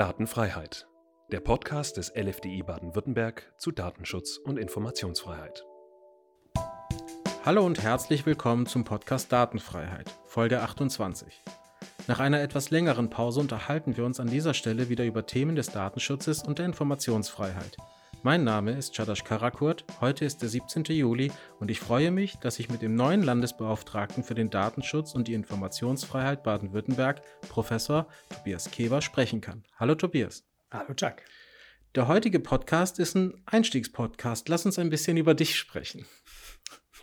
Datenfreiheit. Der Podcast des LFDI Baden-Württemberg zu Datenschutz und Informationsfreiheit. Hallo und herzlich willkommen zum Podcast Datenfreiheit, Folge 28. Nach einer etwas längeren Pause unterhalten wir uns an dieser Stelle wieder über Themen des Datenschutzes und der Informationsfreiheit. Mein Name ist Chadash Karakurt, heute ist der 17. Juli und ich freue mich, dass ich mit dem neuen Landesbeauftragten für den Datenschutz und die Informationsfreiheit Baden-Württemberg, Professor Tobias Keber, sprechen kann. Hallo Tobias. Hallo Jack. Der heutige Podcast ist ein Einstiegspodcast. Lass uns ein bisschen über dich sprechen.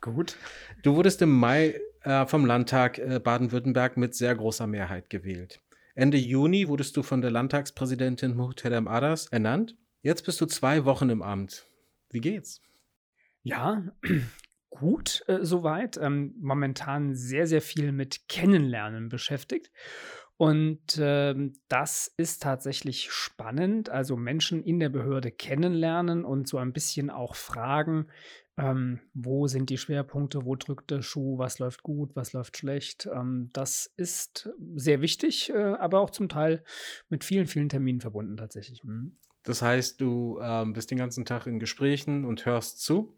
Gut. Du wurdest im Mai äh, vom Landtag äh, Baden-Württemberg mit sehr großer Mehrheit gewählt. Ende Juni wurdest du von der Landtagspräsidentin Muhterem Adas ernannt Jetzt bist du zwei Wochen im Amt. Wie geht's? Ja, gut äh, soweit. Ähm, momentan sehr, sehr viel mit Kennenlernen beschäftigt. Und ähm, das ist tatsächlich spannend. Also Menschen in der Behörde kennenlernen und so ein bisschen auch fragen, ähm, wo sind die Schwerpunkte, wo drückt der Schuh, was läuft gut, was läuft schlecht. Ähm, das ist sehr wichtig, äh, aber auch zum Teil mit vielen, vielen Terminen verbunden tatsächlich. Mhm. Das heißt, du ähm, bist den ganzen Tag in Gesprächen und hörst zu?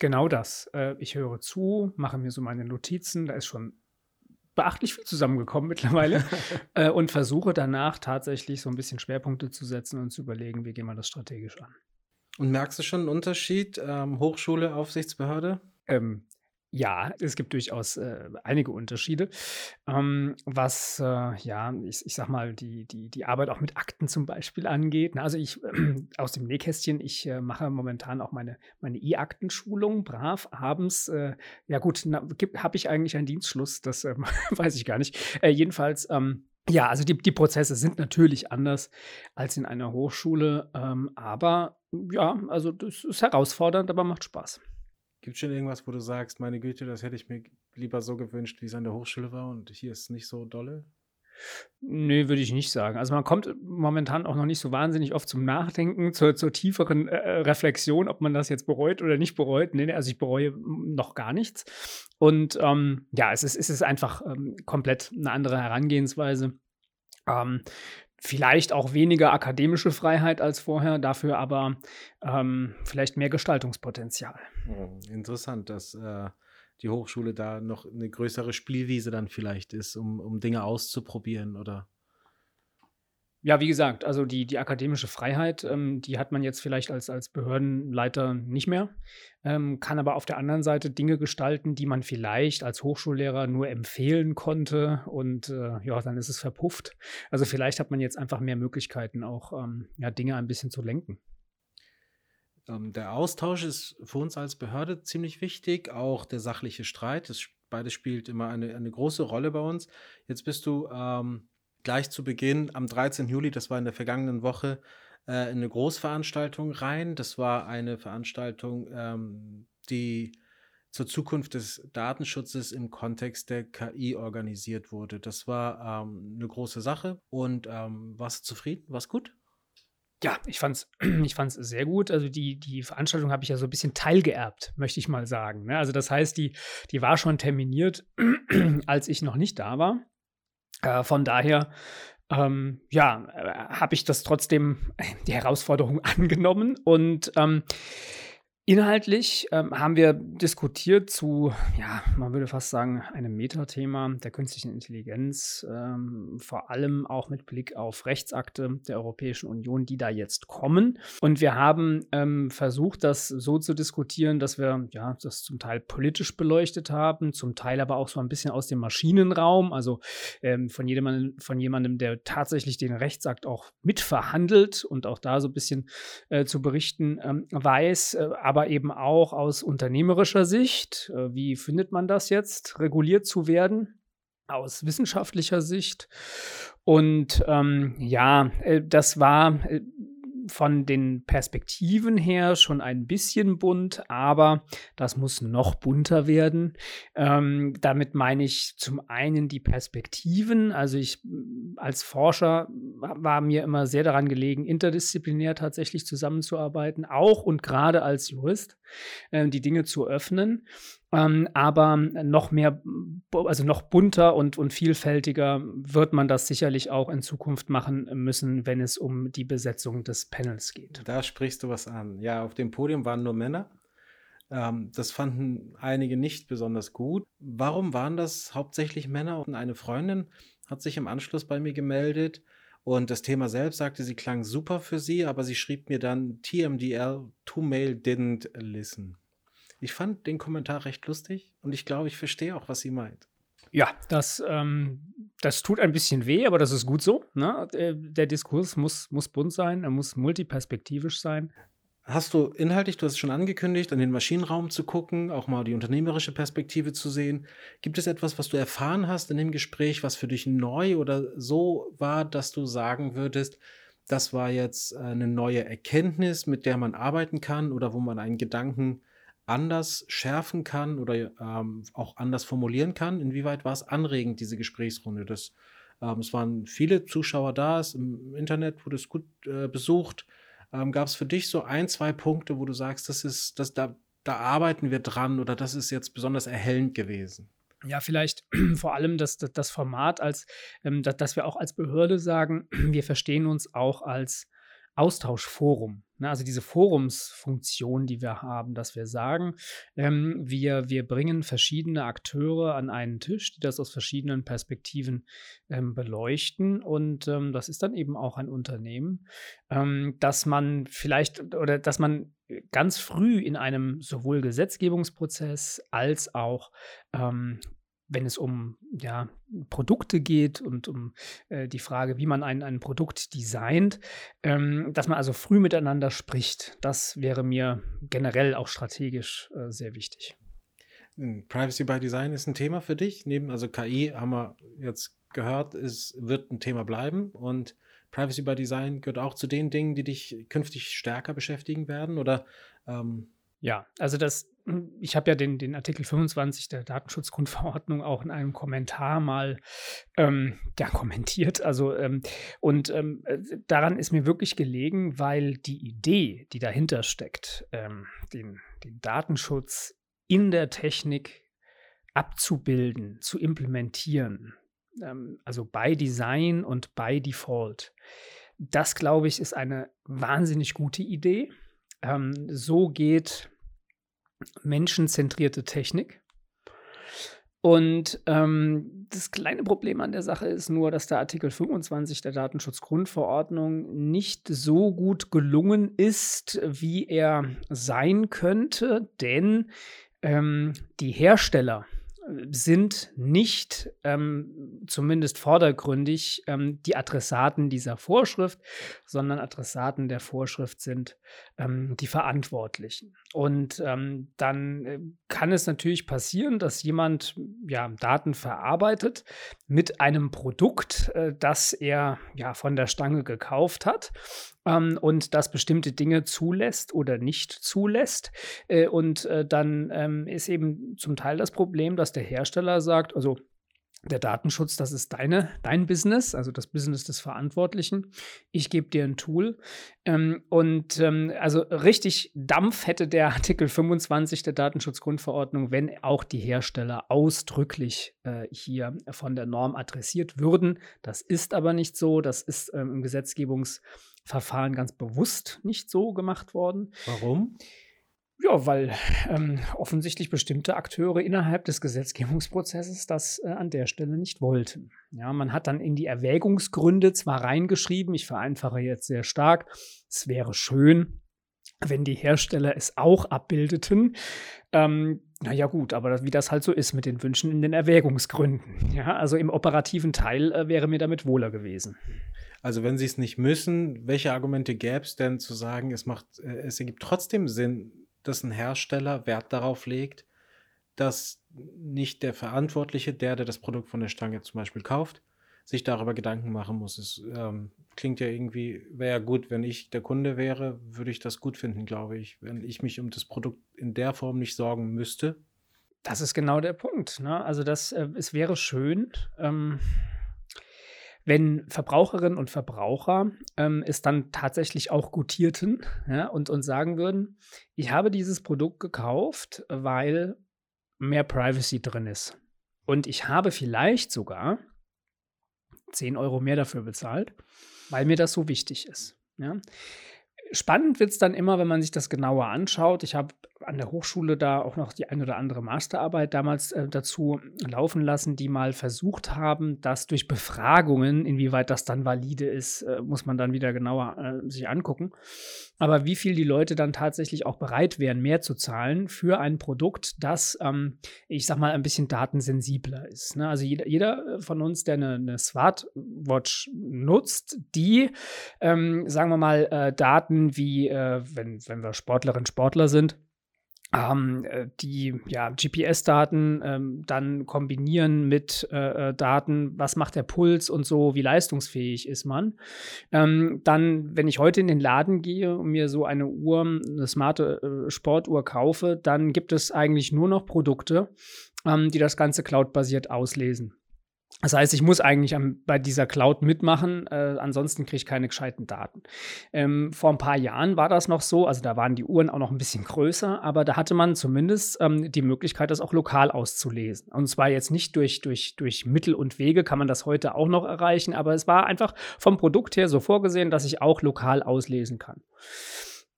Genau das. Äh, ich höre zu, mache mir so meine Notizen. Da ist schon beachtlich viel zusammengekommen mittlerweile äh, und versuche danach tatsächlich so ein bisschen Schwerpunkte zu setzen und zu überlegen, wie gehen wir das strategisch an. Und merkst du schon einen Unterschied, ähm, Hochschule, Aufsichtsbehörde? Ähm, ja, es gibt durchaus äh, einige Unterschiede. Ähm, was, äh, ja, ich, ich sag mal, die, die, die Arbeit auch mit Akten zum Beispiel angeht. Also ich äh, aus dem Nähkästchen, ich äh, mache momentan auch meine meine E-Aktenschulung brav abends. Äh, ja gut, habe ich eigentlich einen Dienstschluss? Das ähm, weiß ich gar nicht. Äh, jedenfalls. Ähm, ja, also die, die Prozesse sind natürlich anders als in einer Hochschule, ähm, aber ja, also das ist herausfordernd, aber macht Spaß. Gibt es schon irgendwas, wo du sagst, meine Güte, das hätte ich mir lieber so gewünscht, wie es an der Hochschule war und hier ist nicht so dolle? Nee, würde ich nicht sagen. Also man kommt momentan auch noch nicht so wahnsinnig oft zum Nachdenken, zur, zur tieferen äh, äh Reflexion, ob man das jetzt bereut oder nicht bereut. Nee, nee also ich bereue noch gar nichts. Und ähm, ja, es ist, es ist einfach ähm, komplett eine andere Herangehensweise. Ähm, Vielleicht auch weniger akademische Freiheit als vorher, dafür aber ähm, vielleicht mehr Gestaltungspotenzial. Hm, interessant, dass äh, die Hochschule da noch eine größere Spielwiese dann vielleicht ist, um, um Dinge auszuprobieren oder ja, wie gesagt, also die, die akademische Freiheit, ähm, die hat man jetzt vielleicht als, als Behördenleiter nicht mehr, ähm, kann aber auf der anderen Seite Dinge gestalten, die man vielleicht als Hochschullehrer nur empfehlen konnte und äh, ja, dann ist es verpufft. Also vielleicht hat man jetzt einfach mehr Möglichkeiten, auch ähm, ja, Dinge ein bisschen zu lenken. Ähm, der Austausch ist für uns als Behörde ziemlich wichtig, auch der sachliche Streit. Das, beides spielt immer eine, eine große Rolle bei uns. Jetzt bist du ähm, gleich zu Beginn am 13. Juli, das war in der vergangenen Woche, äh, in eine Großveranstaltung rein. Das war eine Veranstaltung, ähm, die zur Zukunft des Datenschutzes im Kontext der KI organisiert wurde. Das war ähm, eine große Sache und ähm, warst du zufrieden? War's gut? Ja, ich fand's, ich fand's sehr gut. Also die, die Veranstaltung habe ich ja so ein bisschen teilgeerbt, möchte ich mal sagen. Ne? Also das heißt, die, die war schon terminiert, als ich noch nicht da war. Äh, von daher, ähm, ja, äh, habe ich das trotzdem die Herausforderung angenommen und ähm, Inhaltlich ähm, haben wir diskutiert zu, ja, man würde fast sagen, einem Metathema der künstlichen Intelligenz, ähm, vor allem auch mit Blick auf Rechtsakte der Europäischen Union, die da jetzt kommen. Und wir haben ähm, versucht, das so zu diskutieren, dass wir ja das zum Teil politisch beleuchtet haben, zum Teil aber auch so ein bisschen aus dem Maschinenraum, also ähm, von, jemandem, von jemandem, der tatsächlich den Rechtsakt auch mitverhandelt und auch da so ein bisschen äh, zu berichten ähm, weiß. Äh, aber eben auch aus unternehmerischer Sicht. Äh, wie findet man das jetzt, reguliert zu werden? Aus wissenschaftlicher Sicht. Und ähm, ja, äh, das war äh, von den Perspektiven her schon ein bisschen bunt, aber das muss noch bunter werden. Ähm, damit meine ich zum einen die Perspektiven. Also ich als Forscher war mir immer sehr daran gelegen, interdisziplinär tatsächlich zusammenzuarbeiten, auch und gerade als Jurist, äh, die Dinge zu öffnen. Ähm, aber noch mehr, also noch bunter und, und vielfältiger wird man das sicherlich auch in Zukunft machen müssen, wenn es um die Besetzung des Panels geht. Da sprichst du was an. Ja, auf dem Podium waren nur Männer. Ähm, das fanden einige nicht besonders gut. Warum waren das hauptsächlich Männer? Und eine Freundin hat sich im Anschluss bei mir gemeldet. Und das Thema selbst sagte, sie klang super für sie, aber sie schrieb mir dann TMDL, to mail didn't listen. Ich fand den Kommentar recht lustig und ich glaube, ich verstehe auch, was sie meint. Ja, das, ähm, das tut ein bisschen weh, aber das ist gut so. Ne? Der, der Diskurs muss, muss bunt sein, er muss multiperspektivisch sein. Hast du inhaltlich, du hast es schon angekündigt, an den Maschinenraum zu gucken, auch mal die unternehmerische Perspektive zu sehen. Gibt es etwas, was du erfahren hast in dem Gespräch, was für dich neu oder so war, dass du sagen würdest, das war jetzt eine neue Erkenntnis, mit der man arbeiten kann oder wo man einen Gedanken anders schärfen kann oder ähm, auch anders formulieren kann? Inwieweit war es anregend, diese Gesprächsrunde? Das, ähm, es waren viele Zuschauer da, es im Internet wurde es gut äh, besucht. Ähm, Gab es für dich so ein, zwei Punkte, wo du sagst, das ist, das, da, da arbeiten wir dran oder das ist jetzt besonders erhellend gewesen? Ja, vielleicht vor allem das, das, das Format, als ähm, dass, dass wir auch als Behörde sagen, wir verstehen uns auch als Austauschforum. Ne? Also diese Forumsfunktion, die wir haben, dass wir sagen, ähm, wir, wir bringen verschiedene Akteure an einen Tisch, die das aus verschiedenen Perspektiven ähm, beleuchten. Und ähm, das ist dann eben auch ein Unternehmen, ähm, dass man vielleicht oder dass man ganz früh in einem sowohl Gesetzgebungsprozess als auch ähm, wenn es um ja, Produkte geht und um äh, die Frage, wie man ein, ein Produkt designt, ähm, dass man also früh miteinander spricht. Das wäre mir generell auch strategisch äh, sehr wichtig. Hm, Privacy by Design ist ein Thema für dich. Neben, also KI haben wir jetzt gehört, es wird ein Thema bleiben und Privacy by Design gehört auch zu den Dingen, die dich künftig stärker beschäftigen werden oder ähm ja, also das hm, ich habe ja den, den Artikel 25 der Datenschutzgrundverordnung auch in einem Kommentar mal ähm, ja, kommentiert. Also, ähm, und ähm, äh, daran ist mir wirklich gelegen, weil die Idee, die dahinter steckt, ähm, den, den Datenschutz in der Technik abzubilden, zu implementieren, ähm, also bei Design und bei Default, das glaube ich, ist eine wahnsinnig gute Idee. Ähm, so geht menschenzentrierte Technik. Und ähm, das kleine Problem an der Sache ist nur, dass der Artikel 25 der Datenschutzgrundverordnung nicht so gut gelungen ist, wie er sein könnte, denn ähm, die Hersteller sind nicht ähm, zumindest vordergründig ähm, die Adressaten dieser Vorschrift, sondern Adressaten der Vorschrift sind ähm, die Verantwortlichen. Und ähm, dann äh, kann es natürlich passieren, dass jemand ja, Daten verarbeitet mit einem Produkt, äh, das er ja von der Stange gekauft hat ähm, und das bestimmte Dinge zulässt oder nicht zulässt. Äh, und äh, dann ähm, ist eben zum Teil das Problem, dass der Hersteller sagt, also der Datenschutz, das ist deine, dein Business, also das Business des Verantwortlichen. Ich gebe dir ein Tool. Ähm, und ähm, also richtig Dampf hätte der Artikel 25 der Datenschutzgrundverordnung, wenn auch die Hersteller ausdrücklich äh, hier von der Norm adressiert würden. Das ist aber nicht so. Das ist ähm, im Gesetzgebungs- Verfahren ganz bewusst nicht so gemacht worden. Warum? Ja, weil ähm, offensichtlich bestimmte Akteure innerhalb des Gesetzgebungsprozesses das äh, an der Stelle nicht wollten. Ja, man hat dann in die Erwägungsgründe zwar reingeschrieben, ich vereinfache jetzt sehr stark, es wäre schön, wenn die Hersteller es auch abbildeten. Ähm, naja gut, aber wie das halt so ist mit den Wünschen in den Erwägungsgründen. Ja, also im operativen Teil äh, wäre mir damit wohler gewesen. Also wenn sie es nicht müssen, welche Argumente gäbe es denn zu sagen, es macht, äh, es ergibt trotzdem Sinn, dass ein Hersteller Wert darauf legt, dass nicht der Verantwortliche, der, der das Produkt von der Stange zum Beispiel kauft, sich darüber Gedanken machen muss. Es ähm, klingt ja irgendwie, wäre ja gut, wenn ich der Kunde wäre, würde ich das gut finden, glaube ich, wenn ich mich um das Produkt in der Form nicht sorgen müsste. Das ist genau der Punkt. Ne? Also das, äh, es wäre schön, ähm, wenn Verbraucherinnen und Verbraucher ähm, es dann tatsächlich auch gutierten ja, und uns sagen würden, ich habe dieses Produkt gekauft, weil mehr Privacy drin ist. Und ich habe vielleicht sogar 10 Euro mehr dafür bezahlt, weil mir das so wichtig ist. Ja. Spannend wird es dann immer, wenn man sich das genauer anschaut. Ich habe an der Hochschule da auch noch die ein oder andere Masterarbeit damals äh, dazu laufen lassen, die mal versucht haben, das durch Befragungen, inwieweit das dann valide ist, äh, muss man dann wieder genauer äh, sich angucken. Aber wie viel die Leute dann tatsächlich auch bereit wären, mehr zu zahlen für ein Produkt, das, ähm, ich sag mal, ein bisschen datensensibler ist. Ne? Also jeder, jeder, von uns, der eine, eine Smartwatch nutzt, die, ähm, sagen wir mal, äh, Daten wie, äh, wenn, wenn wir Sportlerinnen, Sportler sind, ähm, äh, die ja, GPS-Daten ähm, dann kombinieren mit äh, äh, Daten, was macht der Puls und so, wie leistungsfähig ist man. Ähm, dann, wenn ich heute in den Laden gehe und mir so eine Uhr, eine smarte äh, Sportuhr kaufe, dann gibt es eigentlich nur noch Produkte, ähm, die das Ganze cloudbasiert auslesen. Das heißt, ich muss eigentlich am, bei dieser Cloud mitmachen, äh, ansonsten kriege ich keine gescheiten Daten. Ähm, vor ein paar Jahren war das noch so, also da waren die Uhren auch noch ein bisschen größer, aber da hatte man zumindest ähm, die Möglichkeit, das auch lokal auszulesen. Und zwar jetzt nicht durch, durch, durch Mittel und Wege, kann man das heute auch noch erreichen, aber es war einfach vom Produkt her so vorgesehen, dass ich auch lokal auslesen kann.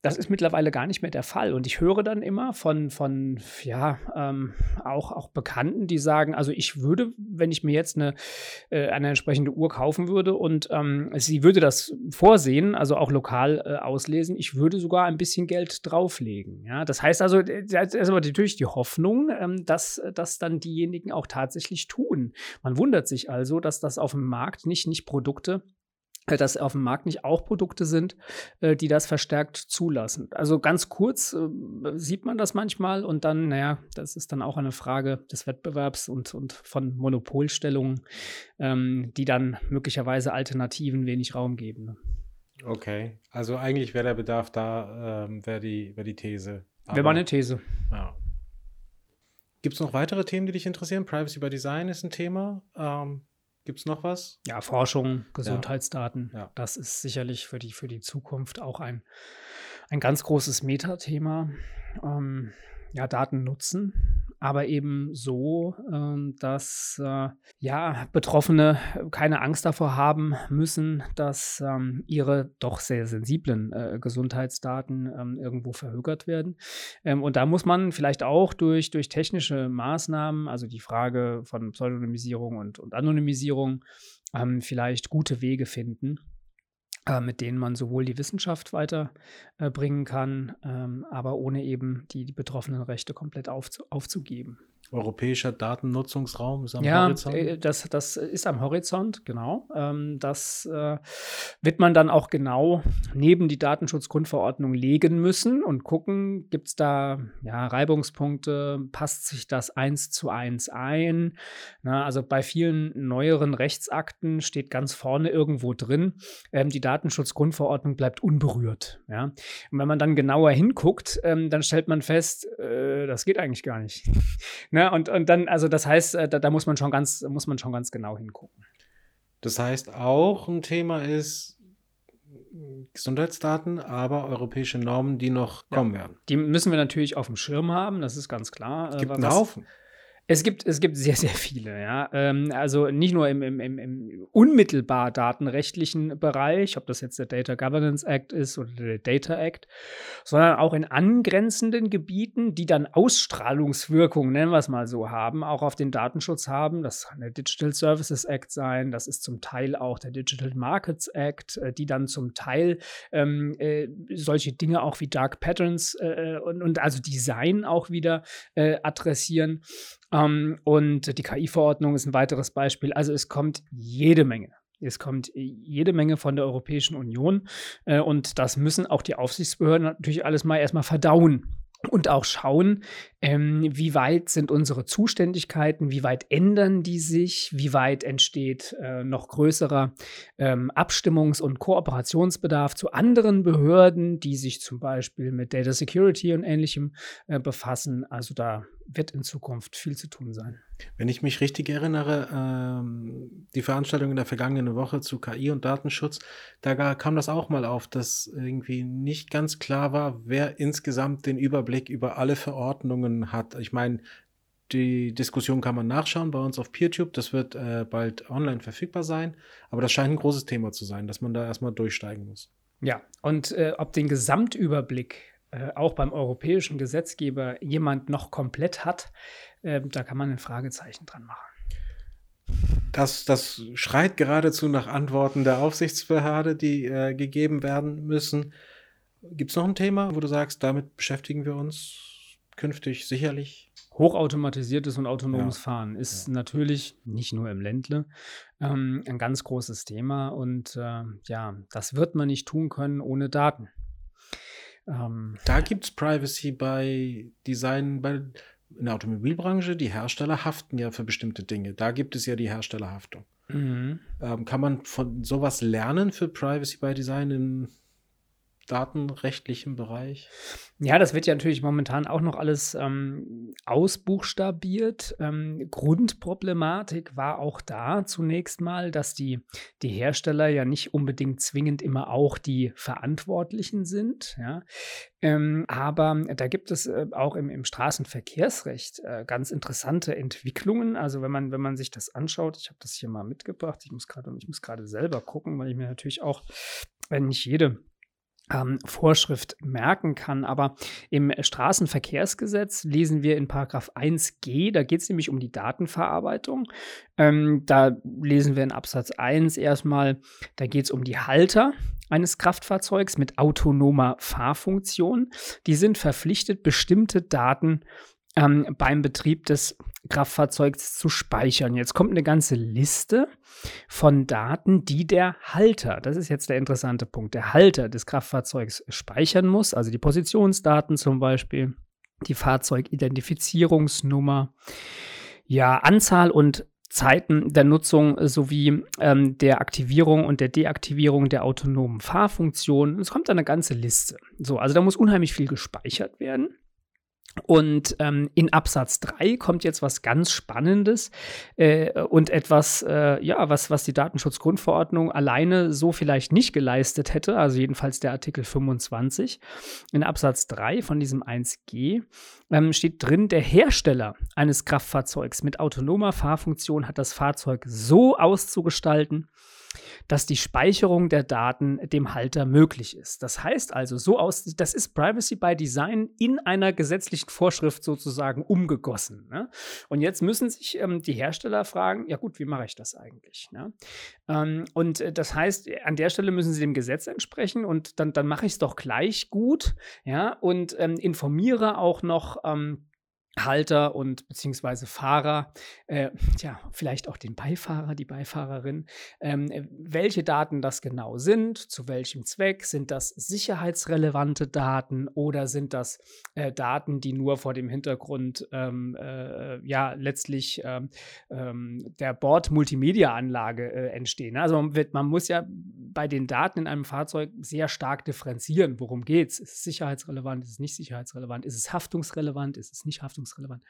Das ist mittlerweile gar nicht mehr der Fall. Und ich höre dann immer von, von ja, ähm, auch, auch Bekannten, die sagen, also ich würde, wenn ich mir jetzt eine, äh, eine entsprechende Uhr kaufen würde und ähm, sie würde das vorsehen, also auch lokal äh, auslesen, ich würde sogar ein bisschen Geld drauflegen. Ja? Das heißt also, äh, das ist aber natürlich die Hoffnung, ähm, dass das dann diejenigen auch tatsächlich tun. Man wundert sich also, dass das auf dem Markt nicht, nicht Produkte dass auf dem Markt nicht auch Produkte sind, äh, die das verstärkt zulassen. Also ganz kurz äh, sieht man das manchmal und dann, naja, das ist dann auch eine Frage des Wettbewerbs und, und von Monopolstellungen, ähm, die dann möglicherweise Alternativen wenig Raum geben. Ne? Okay, also eigentlich wäre der Bedarf da, ähm, wäre die, wär die These. Wäre mal eine These. Ja. Gibt es noch weitere Themen, die dich interessieren? Privacy by Design ist ein Thema. Ähm, Gibt es noch was? Ja, Forschung, Gesundheitsdaten. Ja. Ja. Das ist sicherlich für die, für die Zukunft auch ein, ein ganz großes Metathema. Ähm, ja, Daten nutzen aber eben so, ähm, dass äh, ja, Betroffene keine Angst davor haben müssen, dass ähm, ihre doch sehr sensiblen äh, Gesundheitsdaten ähm, irgendwo verhökert werden. Und da muss man vielleicht auch durch, durch technische Maßnahmen, also die Frage von Pseudonymisierung und, und Anonymisierung, vielleicht gute Wege finden mit denen man sowohl die Wissenschaft weiterbringen äh, kann, ähm, aber ohne eben die, die betroffenen Rechte komplett aufzu aufzugeben. Europäischer Datennutzungsraum ist am ja, Horizont? Ja, äh, das, das ist am Horizont, genau. Ähm, das äh, wird man dann auch genau neben die Datenschutzgrundverordnung legen müssen und gucken, gibt es da ja, Reibungspunkte, passt sich das eins zu eins ein? Na, also bei vielen neueren Rechtsakten steht ganz vorne irgendwo drin, ähm, die Datenschutzgrundverordnung bleibt unberührt. Ja? Und wenn man dann genauer hinguckt, ähm, dann stellt man fest, äh, das geht eigentlich gar nicht. Ne? Und, und dann, also das heißt, äh, da, da, muss man schon ganz, muss man schon ganz genau hingucken. Das heißt, auch ein Thema ist Gesundheitsdaten, aber europäische Normen, die noch ja. kommen werden. Die müssen wir natürlich auf dem Schirm haben, das ist ganz klar. Es gibt einen Haufen. Es gibt, es gibt sehr, sehr viele, ja. Ähm, also nicht nur im, im, im, unmittelbar datenrechtlichen Bereich, ob das jetzt der Data Governance Act ist oder der Data Act, sondern auch in angrenzenden Gebieten, die dann Ausstrahlungswirkung, nennen wir es mal so, haben, auch auf den Datenschutz haben. Das kann der Digital Services Act sein, das ist zum Teil auch der Digital Markets Act, äh, die dann zum Teil ähm, äh, solche Dinge auch wie Dark Patterns äh, und, und also Design auch wieder äh, adressieren. Ähm, und die KI-Verordnung ist ein weiteres Beispiel. Also es kommt jede Menge. Es kommt jede Menge von der Europäischen Union äh, und das müssen auch die Aufsichtsbehörden natürlich alles mal erstmal verdauen und auch schauen, ähm, wie weit sind unsere Zuständigkeiten, wie weit ändern die sich, wie weit entsteht äh, noch größerer ähm, Abstimmungs- und Kooperationsbedarf zu anderen Behörden, die sich zum Beispiel mit Data Security und ähnlichem äh, befassen. Also da wird in Zukunft viel zu tun sein. Wenn ich mich richtig erinnere, ähm, die Veranstaltung in der vergangenen Woche zu KI und Datenschutz, da kam das auch mal auf, dass irgendwie nicht ganz klar war, wer insgesamt den Überblick über alle Verordnungen hat. Ich meine, die Diskussion kann man nachschauen bei uns auf PeerTube. Das wird äh, bald online verfügbar sein. Aber das scheint ein großes Thema zu sein, dass man da erstmal durchsteigen muss. Ja, und äh, ob den Gesamtüberblick äh, auch beim europäischen Gesetzgeber jemand noch komplett hat, äh, da kann man ein Fragezeichen dran machen. Das, das schreit geradezu nach Antworten der Aufsichtsbehörde, die äh, gegeben werden müssen. Gibt es noch ein Thema, wo du sagst, damit beschäftigen wir uns künftig sicherlich? Hochautomatisiertes und autonomes ja. Fahren ist ja. natürlich nicht nur im Ländle ähm, ein ganz großes Thema und äh, ja, das wird man nicht tun können ohne Daten. Ähm, da gibt es Privacy bei Design, bei in der Automobilbranche, die Hersteller haften ja für bestimmte Dinge. Da gibt es ja die Herstellerhaftung. Mhm. Ähm, kann man von sowas lernen für Privacy by Design in datenrechtlichen Bereich? Ja, das wird ja natürlich momentan auch noch alles ähm, ausbuchstabiert. Ähm, Grundproblematik war auch da zunächst mal, dass die, die Hersteller ja nicht unbedingt zwingend immer auch die Verantwortlichen sind. Ja? Ähm, aber da gibt es äh, auch im, im Straßenverkehrsrecht äh, ganz interessante Entwicklungen. Also wenn man, wenn man sich das anschaut, ich habe das hier mal mitgebracht, ich muss gerade, ich muss gerade selber gucken, weil ich mir natürlich auch, wenn nicht jede ähm, Vorschrift merken kann. Aber im Straßenverkehrsgesetz lesen wir in Paragraph 1g, da geht es nämlich um die Datenverarbeitung. Ähm, da lesen wir in Absatz 1 erstmal, da geht es um die Halter eines Kraftfahrzeugs mit autonomer Fahrfunktion. Die sind verpflichtet, bestimmte Daten ähm, beim Betrieb des Kraftfahrzeugs zu speichern. Jetzt kommt eine ganze Liste von Daten, die der Halter, das ist jetzt der interessante Punkt, der Halter des Kraftfahrzeugs speichern muss, also die Positionsdaten zum Beispiel, die Fahrzeugidentifizierungsnummer, ja, Anzahl und Zeiten der Nutzung sowie ähm, der Aktivierung und der Deaktivierung der autonomen Fahrfunktion. Es kommt eine ganze Liste. So, also da muss unheimlich viel gespeichert werden. Und ähm, in Absatz 3 kommt jetzt was ganz Spannendes äh, und etwas, äh, ja, was, was die Datenschutzgrundverordnung alleine so vielleicht nicht geleistet hätte, also jedenfalls der Artikel 25. In Absatz 3 von diesem 1g ähm, steht drin, der Hersteller eines Kraftfahrzeugs mit autonomer Fahrfunktion hat das Fahrzeug so auszugestalten, dass die Speicherung der Daten dem Halter möglich ist. Das heißt also, so aus, das ist Privacy by Design in einer gesetzlichen Vorschrift sozusagen umgegossen. Ne? Und jetzt müssen sich ähm, die Hersteller fragen, ja gut, wie mache ich das eigentlich? Ne? Ähm, und äh, das heißt, an der Stelle müssen sie dem Gesetz entsprechen und dann, dann mache ich es doch gleich gut, ja, und ähm, informiere auch noch ähm, Halter und beziehungsweise Fahrer, äh, ja, vielleicht auch den Beifahrer, die Beifahrerin, ähm, äh, welche Daten das genau sind, zu welchem Zweck, sind das sicherheitsrelevante Daten oder sind das äh, Daten, die nur vor dem Hintergrund, ähm, äh, ja, letztlich ähm, ähm der Bord-Multimedia-Anlage äh, entstehen. Also man, wird, man muss ja bei den Daten in einem Fahrzeug sehr stark differenzieren, worum geht es, ist es sicherheitsrelevant, ist es nicht sicherheitsrelevant, ist es haftungsrelevant, ist es nicht haftungsrelevant, leistungsrelevant.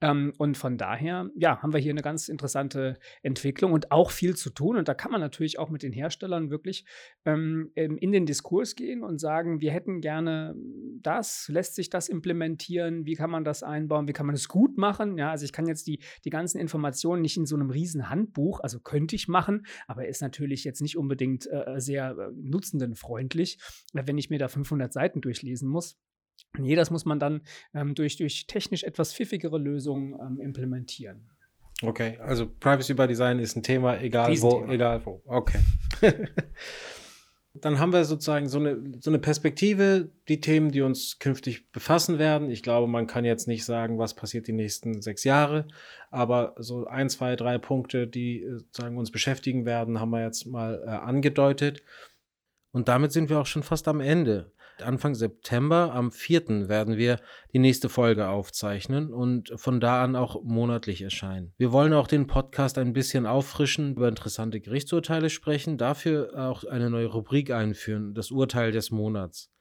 Ähm, und von daher, ja, haben wir hier eine ganz interessante Entwicklung und auch viel zu tun. Und da kann man natürlich auch mit den Herstellern wirklich ähm, in den Diskurs gehen und sagen, wir hätten gerne das, lässt sich das implementieren, wie kann man das einbauen, wie kann man es gut machen. Ja, also ich kann jetzt die, die ganzen Informationen nicht in so einem riesen Handbuch, also könnte ich machen, aber ist natürlich jetzt nicht unbedingt äh, sehr äh, nutzendenfreundlich, wenn ich mir da 500 Seiten durchlesen muss. Nee, das muss man dann ähm, durch, durch technisch etwas pfiffigere Lösungen ähm, implementieren. Okay, also Privacy by Design ist ein Thema, egal wo, egal wo. Okay. dann haben wir sozusagen so eine, so eine Perspektive, die Themen, die uns künftig befassen werden. Ich glaube, man kann jetzt nicht sagen, was passiert die nächsten sechs Jahre, aber so ein, zwei, drei Punkte, die äh, sozusagen uns beschäftigen werden, haben wir jetzt mal äh, angedeutet. Und damit sind wir auch schon fast am Ende. Anfang September, am 4. werden wir die nächste Folge aufzeichnen und von da an auch monatlich erscheinen. Wir wollen auch den Podcast ein bisschen auffrischen, über interessante Gerichtsurteile sprechen, dafür auch eine neue Rubrik einführen, das Urteil des Monats.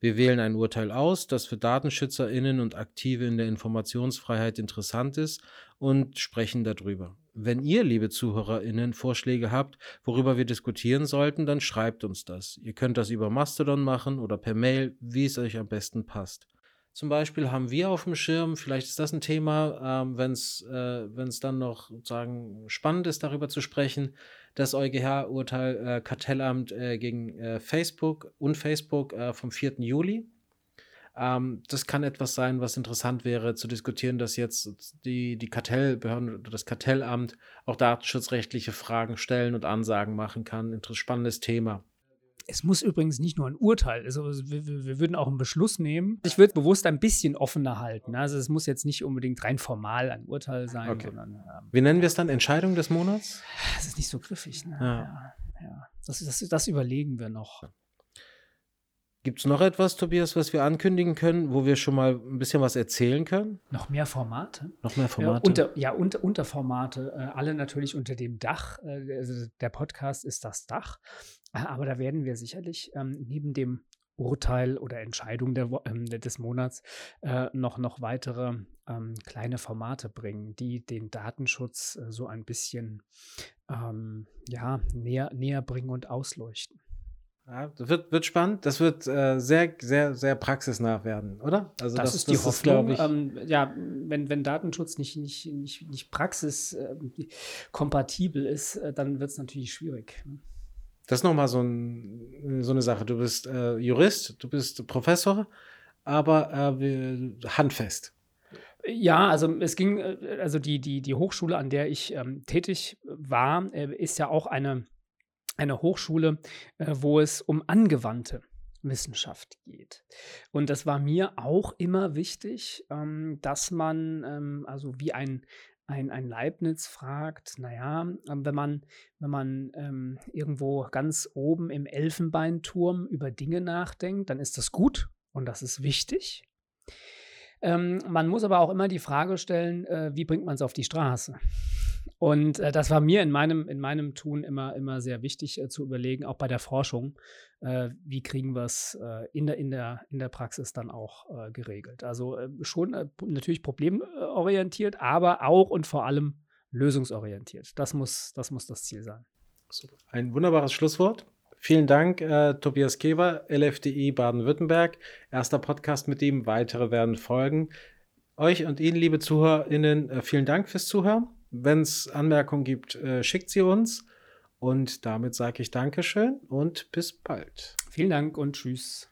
Wir wählen ein Urteil aus, das für DatenschützerInnen und Aktive in der Informationsfreiheit interessant ist und sprechen darüber. Wenn ihr, liebe ZuhörerInnen, Vorschläge habt, worüber wir diskutieren sollten, dann schreibt uns das. Ihr könnt das über Mastodon machen oder per Mail, wie es euch am besten passt. Zum Beispiel haben wir auf dem Schirm, vielleicht ist das ein Thema, ähm, wenn es äh, dann noch sozusagen spannend ist, darüber zu sprechen, das EuGH-Urteil äh, Kartellamt äh, gegen äh, Facebook und Facebook äh, vom 4. Juli. Ähm, das kann etwas sein, was interessant wäre zu diskutieren, dass jetzt die, die Kartellbehörden oder das Kartellamt auch datenschutzrechtliche Fragen stellen und Ansagen machen kann. Ein spannendes Thema. Es muss übrigens nicht nur ein Urteil, also wir, wir würden auch einen Beschluss nehmen. Ich würde bewusst ein bisschen offener halten. Also es muss jetzt nicht unbedingt rein formal ein Urteil sein, okay. sondern. Ähm, Wie nennen wir es dann? Entscheidung des Monats? Das ist nicht so griffig. Ne? Ja. ja, ja. Das, das, das überlegen wir noch. Gibt es noch etwas, Tobias, was wir ankündigen können, wo wir schon mal ein bisschen was erzählen können? Noch mehr Formate? Noch mehr Formate? Ja, unter, ja, unter, Unterformate, äh, alle natürlich unter dem Dach. Äh, also der Podcast ist das Dach. Äh, aber da werden wir sicherlich ähm, neben dem Urteil oder Entscheidung der, ähm, des Monats äh, noch, noch weitere ähm, kleine Formate bringen, die den Datenschutz äh, so ein bisschen ähm, ja, näher, näher bringen und ausleuchten. Ja, das wird, wird spannend. Das wird äh, sehr, sehr, sehr praxisnah werden, oder? Also das, das ist die das Hoffnung. Ist, ähm, ja, wenn, wenn Datenschutz nicht, nicht, nicht, nicht praxiskompatibel ähm, ist, äh, dann wird es natürlich schwierig. Ne? Das ist nochmal so, ein, so eine Sache. Du bist äh, Jurist, du bist Professor, aber äh, handfest. Ja, also es ging, äh, also die, die, die Hochschule, an der ich ähm, tätig war, äh, ist ja auch eine eine Hochschule, äh, wo es um angewandte Wissenschaft geht. Und das war mir auch immer wichtig, ähm, dass man, ähm, also wie ein, ein, ein Leibniz fragt, naja, ähm, wenn man, wenn man ähm, irgendwo ganz oben im Elfenbeinturm über Dinge nachdenkt, dann ist das gut und das ist wichtig. Ähm, man muss aber auch immer die Frage stellen, äh, wie bringt man es auf die Straße? Und äh, das war mir in meinem, in meinem Tun immer, immer sehr wichtig äh, zu überlegen, auch bei der Forschung, äh, wie kriegen wir es äh, in, der, in, der, in der Praxis dann auch äh, geregelt. Also äh, schon natürlich problemorientiert, aber auch und vor allem lösungsorientiert. Das muss das, muss das Ziel sein. Ein wunderbares Schlusswort. Vielen Dank, äh, Tobias Keber, LFDI Baden-Württemberg. Erster Podcast mit ihm, weitere werden folgen. Euch und Ihnen, liebe ZuhörerInnen, vielen Dank fürs Zuhören. Wenn es Anmerkungen gibt, äh, schickt sie uns. Und damit sage ich Dankeschön und bis bald. Vielen Dank und tschüss.